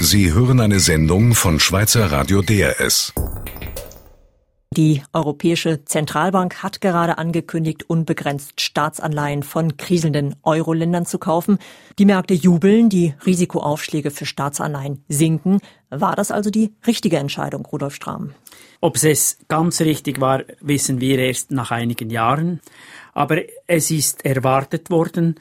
Sie hören eine Sendung von Schweizer Radio DRS. Die Europäische Zentralbank hat gerade angekündigt, unbegrenzt Staatsanleihen von kriselnden Euro-Ländern zu kaufen. Die Märkte jubeln, die Risikoaufschläge für Staatsanleihen sinken. War das also die richtige Entscheidung, Rudolf Strahm? Ob es ganz richtig war, wissen wir erst nach einigen Jahren. Aber es ist erwartet worden,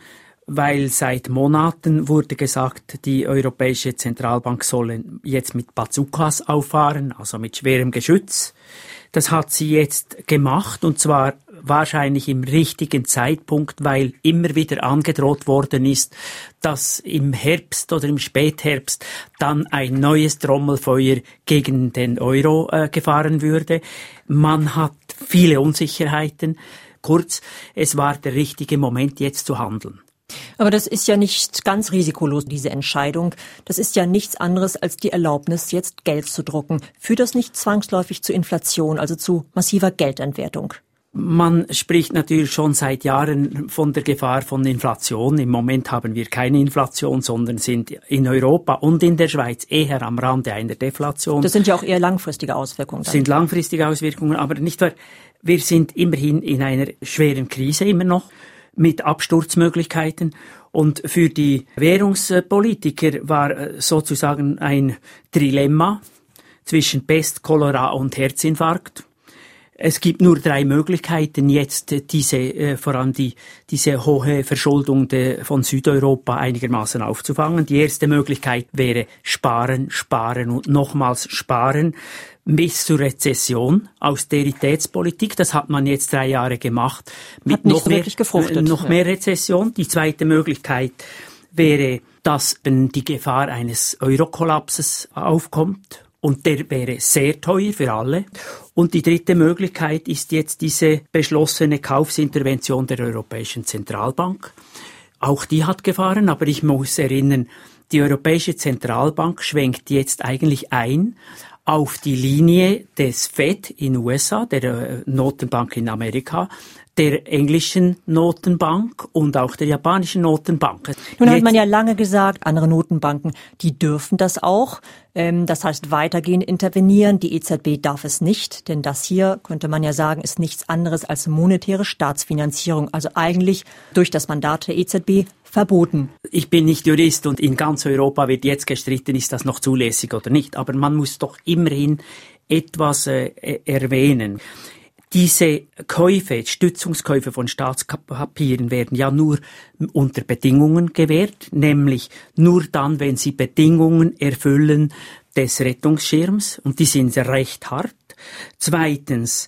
weil seit Monaten wurde gesagt, die Europäische Zentralbank solle jetzt mit Bazookas auffahren, also mit schwerem Geschütz. Das hat sie jetzt gemacht und zwar wahrscheinlich im richtigen Zeitpunkt, weil immer wieder angedroht worden ist, dass im Herbst oder im Spätherbst dann ein neues Trommelfeuer gegen den Euro äh, gefahren würde. Man hat viele Unsicherheiten. Kurz, es war der richtige Moment, jetzt zu handeln. Aber das ist ja nicht ganz risikolos, diese Entscheidung. Das ist ja nichts anderes als die Erlaubnis, jetzt Geld zu drucken. Führt das nicht zwangsläufig zu Inflation, also zu massiver Geldentwertung? Man spricht natürlich schon seit Jahren von der Gefahr von Inflation. Im Moment haben wir keine Inflation, sondern sind in Europa und in der Schweiz eher am Rande einer Deflation. Das sind ja auch eher langfristige Auswirkungen. Das sind langfristige Auswirkungen, aber nicht wahr. Wir sind immerhin in einer schweren Krise immer noch mit Absturzmöglichkeiten. Und für die Währungspolitiker war äh, sozusagen ein Trilemma zwischen Pest, Cholera und Herzinfarkt. Es gibt nur drei Möglichkeiten, jetzt diese, äh, vor allem die, diese hohe Verschuldung de, von Südeuropa einigermaßen aufzufangen. Die erste Möglichkeit wäre sparen, sparen und nochmals sparen bis zur Rezession, Austeritätspolitik. Das hat man jetzt drei Jahre gemacht. Mit noch, mehr, äh, noch mehr Rezession. Die zweite Möglichkeit wäre, dass die Gefahr eines Eurokollapses aufkommt. Und der wäre sehr teuer für alle. Und die dritte Möglichkeit ist jetzt diese beschlossene Kaufsintervention der Europäischen Zentralbank. Auch die hat Gefahren, aber ich muss erinnern, die Europäische Zentralbank schwenkt jetzt eigentlich ein auf die Linie des Fed in USA, der äh, Notenbank in Amerika, der englischen Notenbank und auch der japanischen Notenbank. Nun Jetzt hat man ja lange gesagt, andere Notenbanken, die dürfen das auch. Ähm, das heißt, weitergehend intervenieren. Die EZB darf es nicht, denn das hier, könnte man ja sagen, ist nichts anderes als monetäre Staatsfinanzierung. Also eigentlich durch das Mandat der EZB verboten. Ich bin nicht Jurist und in ganz Europa wird jetzt gestritten, ist das noch zulässig oder nicht. Aber man muss doch immerhin etwas äh, erwähnen. Diese Käufe, Stützungskäufe von Staatspapieren werden ja nur unter Bedingungen gewährt, nämlich nur dann, wenn sie Bedingungen erfüllen des Rettungsschirms und die sind recht hart. Zweitens,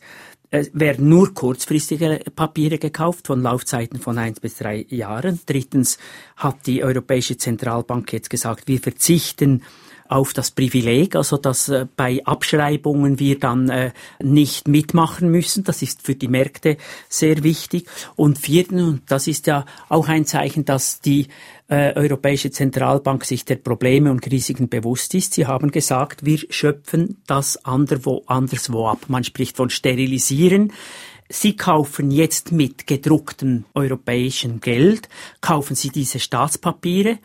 werden nur kurzfristige Papiere gekauft von Laufzeiten von eins bis drei Jahren. Drittens hat die Europäische Zentralbank jetzt gesagt, wir verzichten auf das Privileg, also dass äh, bei Abschreibungen wir dann äh, nicht mitmachen müssen. Das ist für die Märkte sehr wichtig. Und viertens, und das ist ja auch ein Zeichen, dass die äh, Europäische Zentralbank sich der Probleme und Risiken bewusst ist. Sie haben gesagt, wir schöpfen das anderswo, anderswo ab. Man spricht von Sterilisieren. Sie kaufen jetzt mit gedrucktem europäischem Geld, kaufen Sie diese Staatspapiere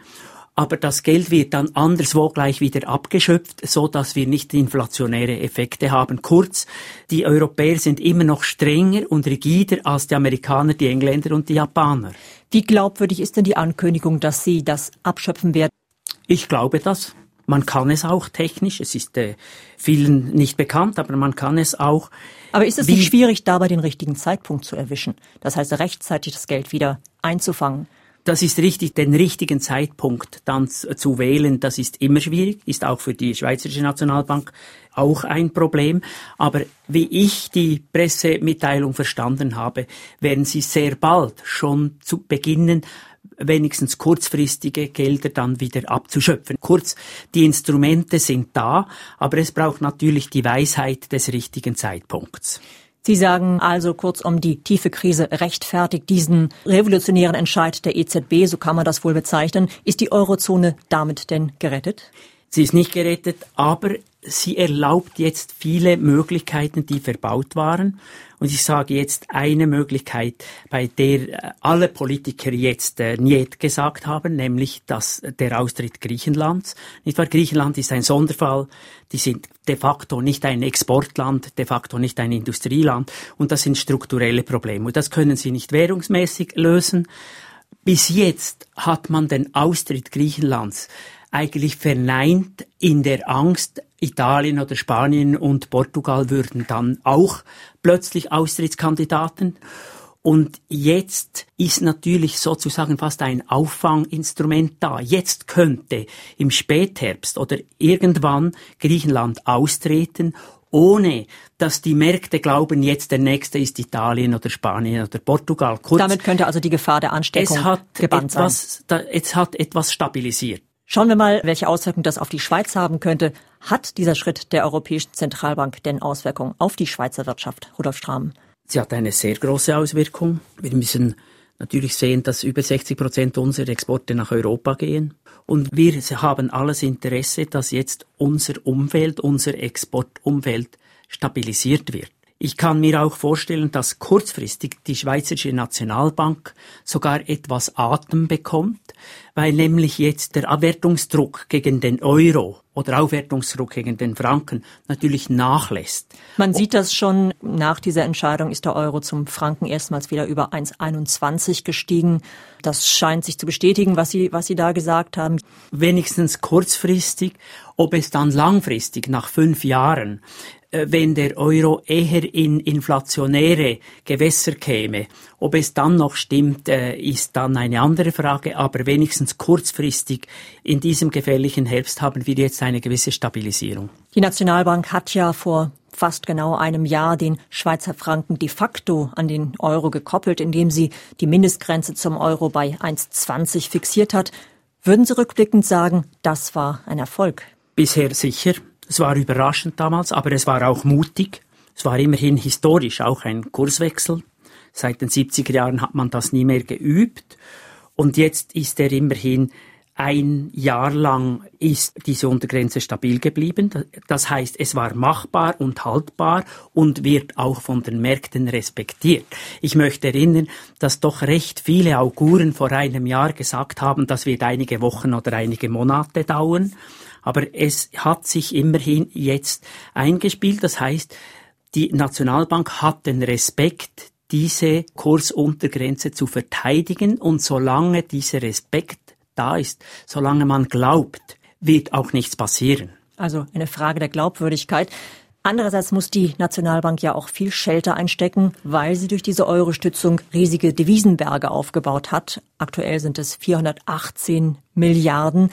aber das Geld wird dann anderswo gleich wieder abgeschöpft, so dass wir nicht inflationäre Effekte haben. Kurz, die Europäer sind immer noch strenger und rigider als die Amerikaner, die Engländer und die Japaner. Wie glaubwürdig ist denn die Ankündigung, dass sie das abschöpfen werden? Ich glaube das. Man kann es auch technisch. Es ist äh, vielen nicht bekannt, aber man kann es auch. Aber ist es nicht schwierig, dabei den richtigen Zeitpunkt zu erwischen? Das heißt, rechtzeitig das Geld wieder einzufangen? Das ist richtig, den richtigen Zeitpunkt dann zu wählen, das ist immer schwierig, ist auch für die Schweizerische Nationalbank auch ein Problem. Aber wie ich die Pressemitteilung verstanden habe, werden sie sehr bald schon zu beginnen, wenigstens kurzfristige Gelder dann wieder abzuschöpfen. Kurz, die Instrumente sind da, aber es braucht natürlich die Weisheit des richtigen Zeitpunkts. Sie sagen also kurzum, die tiefe Krise rechtfertigt diesen revolutionären Entscheid der EZB, so kann man das wohl bezeichnen. Ist die Eurozone damit denn gerettet? Sie ist nicht gerettet, aber sie erlaubt jetzt viele Möglichkeiten, die verbaut waren. Und ich sage jetzt eine Möglichkeit, bei der äh, alle Politiker jetzt äh, Niet gesagt haben, nämlich dass der Austritt Griechenlands. Nicht wahr? Griechenland ist ein Sonderfall. Die sind de facto nicht ein Exportland, de facto nicht ein Industrieland. Und das sind strukturelle Probleme. Und das können sie nicht währungsmäßig lösen. Bis jetzt hat man den Austritt Griechenlands eigentlich verneint in der Angst, Italien oder Spanien und Portugal würden dann auch plötzlich Austrittskandidaten. Und jetzt ist natürlich sozusagen fast ein Auffanginstrument da. Jetzt könnte im Spätherbst oder irgendwann Griechenland austreten, ohne dass die Märkte glauben, jetzt der nächste ist Italien oder Spanien oder Portugal. Kurz, Damit könnte also die Gefahr der Ansteckung es hat gebannt etwas, sein. Da, es hat etwas stabilisiert. Schauen wir mal, welche Auswirkungen das auf die Schweiz haben könnte. Hat dieser Schritt der Europäischen Zentralbank denn Auswirkungen auf die Schweizer Wirtschaft? Rudolf Strahm. Sie hat eine sehr große Auswirkung. Wir müssen natürlich sehen, dass über 60 Prozent unserer Exporte nach Europa gehen. Und wir haben alles Interesse, dass jetzt unser Umfeld, unser Exportumfeld stabilisiert wird. Ich kann mir auch vorstellen, dass kurzfristig die Schweizerische Nationalbank sogar etwas Atem bekommt, weil nämlich jetzt der Abwertungsdruck gegen den Euro oder Aufwertungsdruck gegen den Franken natürlich nachlässt. Man sieht das schon, nach dieser Entscheidung ist der Euro zum Franken erstmals wieder über 1,21 gestiegen. Das scheint sich zu bestätigen, was Sie, was Sie da gesagt haben. Wenigstens kurzfristig, ob es dann langfristig nach fünf Jahren wenn der Euro eher in inflationäre Gewässer käme. Ob es dann noch stimmt, äh, ist dann eine andere Frage, aber wenigstens kurzfristig in diesem gefährlichen Herbst haben wir jetzt eine gewisse Stabilisierung. Die Nationalbank hat ja vor fast genau einem Jahr den Schweizer Franken de facto an den Euro gekoppelt, indem sie die Mindestgrenze zum Euro bei 1,20 fixiert hat. Würden Sie rückblickend sagen, das war ein Erfolg? Bisher sicher. Es war überraschend damals, aber es war auch mutig. Es war immerhin historisch auch ein Kurswechsel. Seit den 70er Jahren hat man das nie mehr geübt. Und jetzt ist er immerhin ein Jahr lang ist diese Untergrenze stabil geblieben. Das heißt, es war machbar und haltbar und wird auch von den Märkten respektiert. Ich möchte erinnern, dass doch recht viele Auguren vor einem Jahr gesagt haben, das wird einige Wochen oder einige Monate dauern. Aber es hat sich immerhin jetzt eingespielt. Das heißt, die Nationalbank hat den Respekt, diese Kursuntergrenze zu verteidigen. Und solange dieser Respekt da ist, solange man glaubt, wird auch nichts passieren. Also eine Frage der Glaubwürdigkeit. Andererseits muss die Nationalbank ja auch viel Shelter einstecken, weil sie durch diese Euro-Stützung riesige Devisenberge aufgebaut hat. Aktuell sind es 418 Milliarden.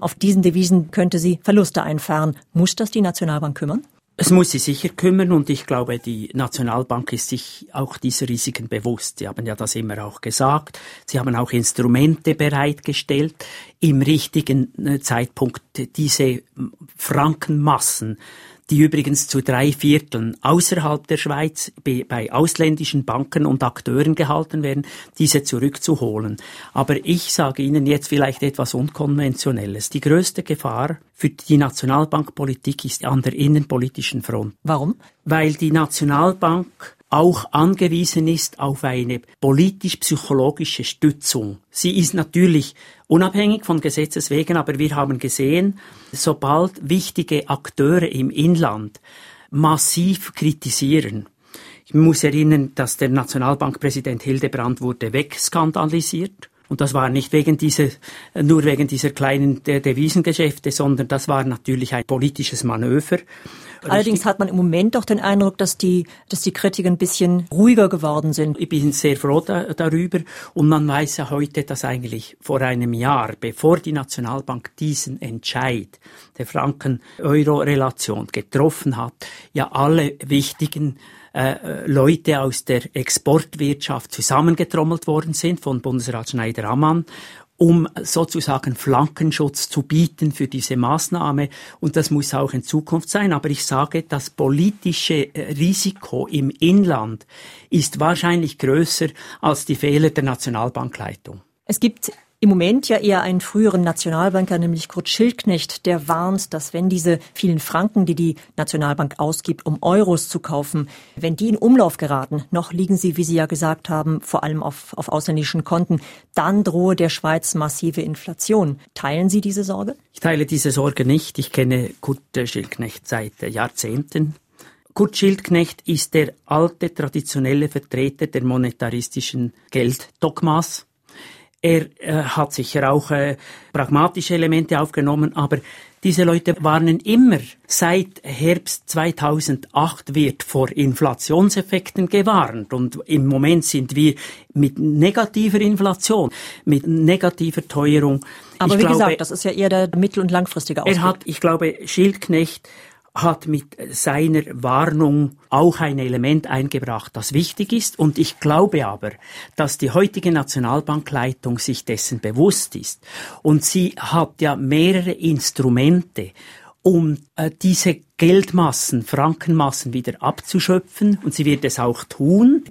Auf diesen Devisen könnte sie Verluste einfahren. Muss das die Nationalbank kümmern? Es muss sie sicher kümmern und ich glaube, die Nationalbank ist sich auch dieser Risiken bewusst. Sie haben ja das immer auch gesagt. Sie haben auch Instrumente bereitgestellt, im richtigen äh, Zeitpunkt diese Frankenmassen die übrigens zu drei Vierteln außerhalb der Schweiz bei ausländischen Banken und Akteuren gehalten werden, diese zurückzuholen. Aber ich sage Ihnen jetzt vielleicht etwas Unkonventionelles. Die größte Gefahr für die Nationalbankpolitik ist an der innenpolitischen Front. Warum? Weil die Nationalbank auch angewiesen ist auf eine politisch-psychologische Stützung. Sie ist natürlich unabhängig von Gesetzes wegen, aber wir haben gesehen, sobald wichtige Akteure im Inland massiv kritisieren, ich muss erinnern, dass der Nationalbankpräsident Hildebrand wurde wegskandalisiert. Und das war nicht wegen dieser, nur wegen dieser kleinen Devisengeschäfte, sondern das war natürlich ein politisches Manöver. Allerdings hat man im Moment doch den Eindruck, dass die, dass die Kritiker ein bisschen ruhiger geworden sind. Ich bin sehr froh da, darüber. Und man weiß ja heute, dass eigentlich vor einem Jahr, bevor die Nationalbank diesen Entscheid der Franken-Euro-Relation getroffen hat, ja alle wichtigen äh, Leute aus der Exportwirtschaft zusammengetrommelt worden sind von Bundesrat Schneider-Ammann um sozusagen Flankenschutz zu bieten für diese Maßnahme. Und das muss auch in Zukunft sein. Aber ich sage, das politische äh, Risiko im Inland ist wahrscheinlich größer als die Fehler der Nationalbankleitung. Es gibt Im Moment ja eher einen früheren Nationalbanker, nämlich Kurt Schildknecht, der warnt, dass wenn diese vielen Franken, die die Nationalbank ausgibt, um Euros zu kaufen, wenn die in Umlauf geraten, noch liegen sie, wie Sie ja gesagt haben, vor allem auf, auf ausländischen Konten, dann drohe der Schweiz massive Inflation. Teilen Sie diese Sorge? Ich teile diese Sorge nicht. Ich kenne Kurt Schildknecht seit Jahrzehnten. Kurt Schildknecht ist der alte traditionelle Vertreter der monetaristischen Gelddogmas. Er äh, hat sicher auch äh, pragmatische Elemente aufgenommen, aber diese Leute warnen immer, seit Herbst 2008 wird vor Inflationseffekten gewarnt. Und im Moment sind wir mit negativer Inflation, mit negativer Teuerung. Aber ich wie glaube, gesagt, das ist ja eher der mittel- und langfristige Ausblick. Er hat, ich glaube, Schildknecht hat mit seiner Warnung auch ein Element eingebracht, das wichtig ist. Und ich glaube aber, dass die heutige Nationalbankleitung sich dessen bewusst ist. Und sie hat ja mehrere Instrumente, um äh, diese Geldmassen, Frankenmassen wieder abzuschöpfen. Und sie wird es auch tun.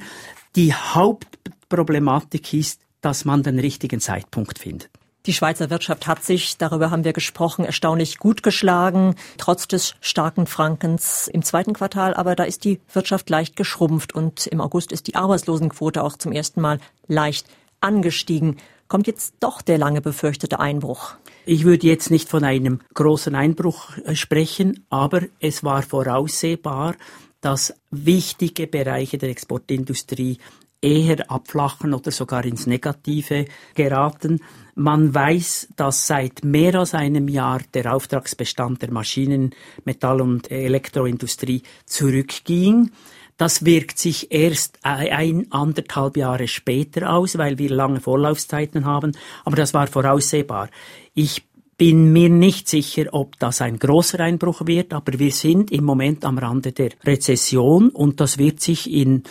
Die Hauptproblematik ist, dass man den richtigen Zeitpunkt findet. Die Schweizer Wirtschaft hat sich, darüber haben wir gesprochen, erstaunlich gut geschlagen, trotz des starken Frankens im zweiten Quartal. Aber da ist die Wirtschaft leicht geschrumpft und im August ist die Arbeitslosenquote auch zum ersten Mal leicht angestiegen. Kommt jetzt doch der lange befürchtete Einbruch? Ich würde jetzt nicht von einem großen Einbruch äh, sprechen, aber es war voraussehbar, dass wichtige Bereiche der Exportindustrie eher abflachen oder sogar ins Negative geraten. Man weiß, dass seit mehr als einem Jahr der Auftragsbestand der Maschinen-, Metall- und Elektroindustrie zurückging. Das wirkt sich erst ein, anderthalb Jahre später aus, weil wir lange Vorlaufzeiten haben. Aber das war voraussehbar. Ich bin mir nicht sicher, ob das ein großer Einbruch wird, aber wir sind im Moment am Rande der Rezession und das wird sich in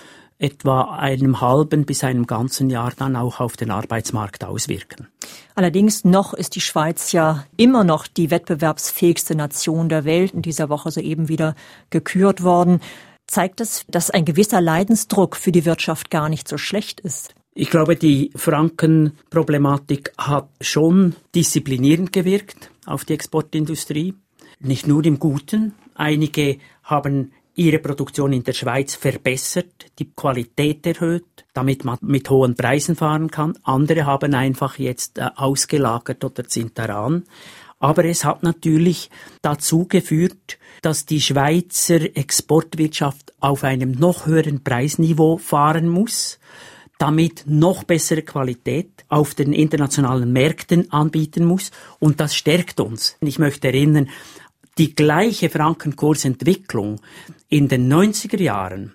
etwa einem halben bis einem ganzen Jahr dann auch auf den Arbeitsmarkt auswirken. Allerdings noch ist die Schweiz ja immer noch die wettbewerbsfähigste Nation der Welt, in dieser Woche soeben wieder gekürt worden. Zeigt es, dass ein gewisser Leidensdruck für die Wirtschaft gar nicht so schlecht ist? Ich glaube, die Frankenproblematik hat schon disziplinierend gewirkt auf die Exportindustrie. Nicht nur im Guten. Einige haben ihre Produktion in der Schweiz verbessert, die Qualität erhöht, damit man mit hohen Preisen fahren kann. Andere haben einfach jetzt äh, ausgelagert oder sind daran. Aber es hat natürlich dazu geführt, dass die Schweizer Exportwirtschaft auf einem noch höheren Preisniveau fahren muss, damit noch bessere Qualität auf den internationalen Märkten anbieten muss. Und das stärkt uns. Ich möchte erinnern, die gleiche Frankenkursentwicklung in den 90er Jahren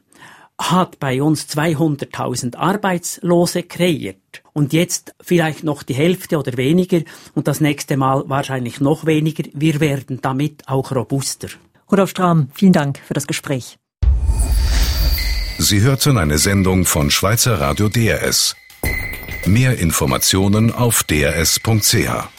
hat bei uns 200.000 Arbeitslose kreiert und jetzt vielleicht noch die Hälfte oder weniger und das nächste Mal wahrscheinlich noch weniger. Wir werden damit auch robuster. Rudolf Strahm, vielen Dank für das Gespräch. Sie hörten eine Sendung von Schweizer Radio DRS. Mehr Informationen auf drs.ch.